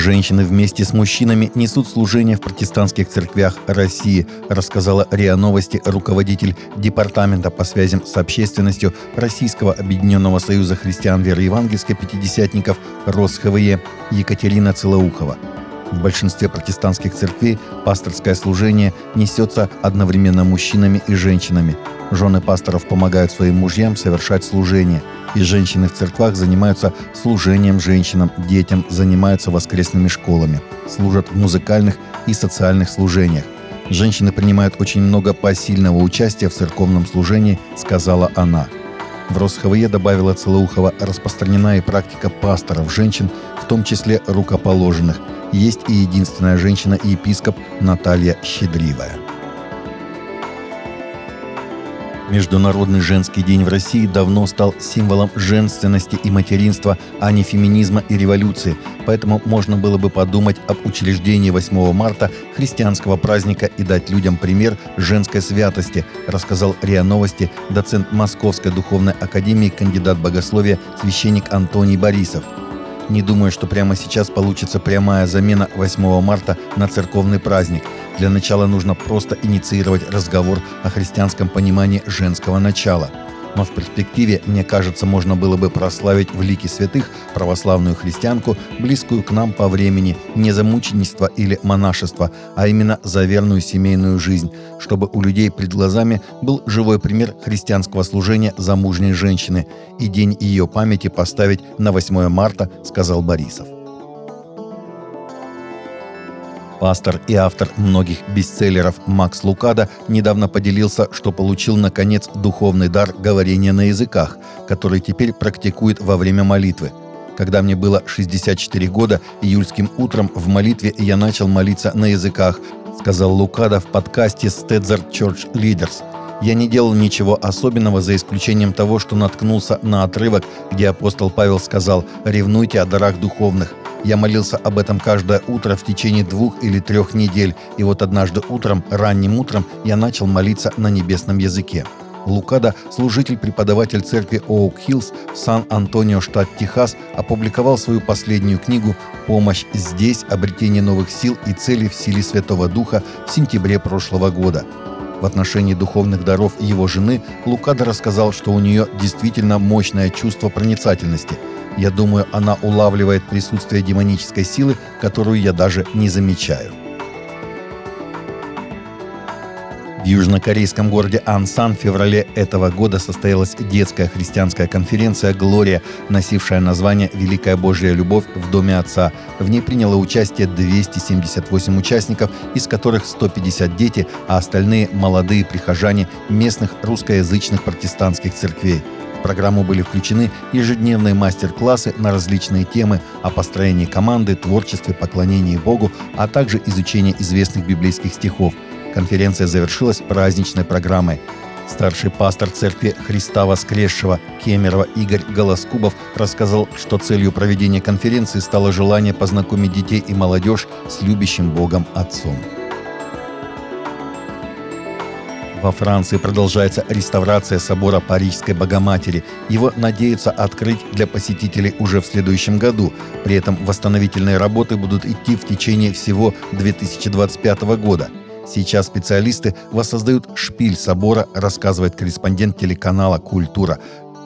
Женщины вместе с мужчинами несут служение в протестантских церквях России, рассказала РИА Новости руководитель Департамента по связям с общественностью Российского Объединенного Союза Христиан Веры Евангельской Пятидесятников РосХВЕ Екатерина Целоухова. В большинстве протестантских церквей пасторское служение несется одновременно мужчинами и женщинами. Жены пасторов помогают своим мужьям совершать служение – и женщины в церквах занимаются служением женщинам, детям, занимаются воскресными школами, служат в музыкальных и социальных служениях. Женщины принимают очень много посильного участия в церковном служении, сказала она. В РосХВЕ добавила Целоухова распространена и практика пасторов женщин, в том числе рукоположенных. Есть и единственная женщина-епископ Наталья Щедривая. Международный женский день в России давно стал символом женственности и материнства, а не феминизма и революции. Поэтому можно было бы подумать об учреждении 8 марта христианского праздника и дать людям пример женской святости, рассказал РИА Новости доцент Московской духовной академии, кандидат богословия, священник Антоний Борисов – не думаю, что прямо сейчас получится прямая замена 8 марта на церковный праздник. Для начала нужно просто инициировать разговор о христианском понимании женского начала – но в перспективе, мне кажется, можно было бы прославить в лике святых православную христианку, близкую к нам по времени, не за мученичество или монашество, а именно за верную семейную жизнь, чтобы у людей перед глазами был живой пример христианского служения замужней женщины и день ее памяти поставить на 8 марта, сказал Борисов. Пастор и автор многих бестселлеров Макс Лукада недавно поделился, что получил, наконец, духовный дар говорения на языках, который теперь практикует во время молитвы. Когда мне было 64 года, июльским утром в молитве я начал молиться на языках, сказал Лукада в подкасте Stedzer Church Leaders. Я не делал ничего особенного, за исключением того, что наткнулся на отрывок, где апостол Павел сказал «Ревнуйте о дарах духовных». Я молился об этом каждое утро в течение двух или трех недель, и вот однажды утром, ранним утром, я начал молиться на небесном языке. Лукада, служитель-преподаватель церкви Оук Хиллз в Сан-Антонио, штат Техас, опубликовал свою последнюю книгу «Помощь здесь. Обретение новых сил и целей в силе Святого Духа» в сентябре прошлого года. В отношении духовных даров его жены Лукада рассказал, что у нее действительно мощное чувство проницательности – я думаю, она улавливает присутствие демонической силы, которую я даже не замечаю. В южнокорейском городе Ансан в феврале этого года состоялась детская христианская конференция «Глория», носившая название «Великая Божья любовь в Доме Отца». В ней приняло участие 278 участников, из которых 150 дети, а остальные – молодые прихожане местных русскоязычных протестантских церквей – программу были включены ежедневные мастер-классы на различные темы о построении команды, творчестве, поклонении Богу, а также изучении известных библейских стихов. Конференция завершилась праздничной программой. Старший пастор церкви Христа Воскресшего Кемерова Игорь Голоскубов рассказал, что целью проведения конференции стало желание познакомить детей и молодежь с любящим Богом Отцом. Во Франции продолжается реставрация собора Парижской Богоматери. Его надеются открыть для посетителей уже в следующем году. При этом восстановительные работы будут идти в течение всего 2025 года. Сейчас специалисты воссоздают шпиль собора, рассказывает корреспондент телеканала «Культура».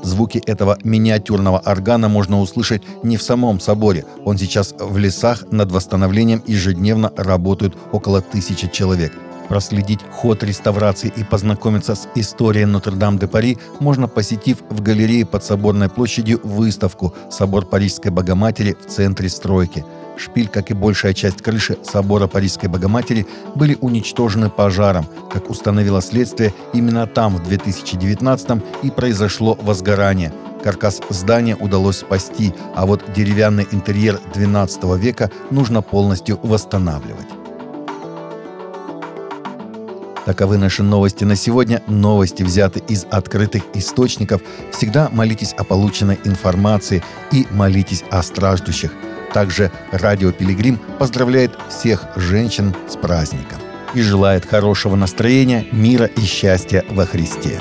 Звуки этого миниатюрного органа можно услышать не в самом соборе. Он сейчас в лесах над восстановлением ежедневно работают около тысячи человек. Проследить ход реставрации и познакомиться с историей Нотр-Дам-де-Пари можно, посетив в галерее под Соборной площадью выставку «Собор Парижской Богоматери в центре стройки». Шпиль, как и большая часть крыши собора Парижской Богоматери, были уничтожены пожаром. Как установило следствие, именно там в 2019 и произошло возгорание. Каркас здания удалось спасти, а вот деревянный интерьер XII века нужно полностью восстанавливать. Таковы наши новости на сегодня. Новости взяты из открытых источников. Всегда молитесь о полученной информации и молитесь о страждущих. Также Радио Пилигрим поздравляет всех женщин с праздником и желает хорошего настроения, мира и счастья во Христе.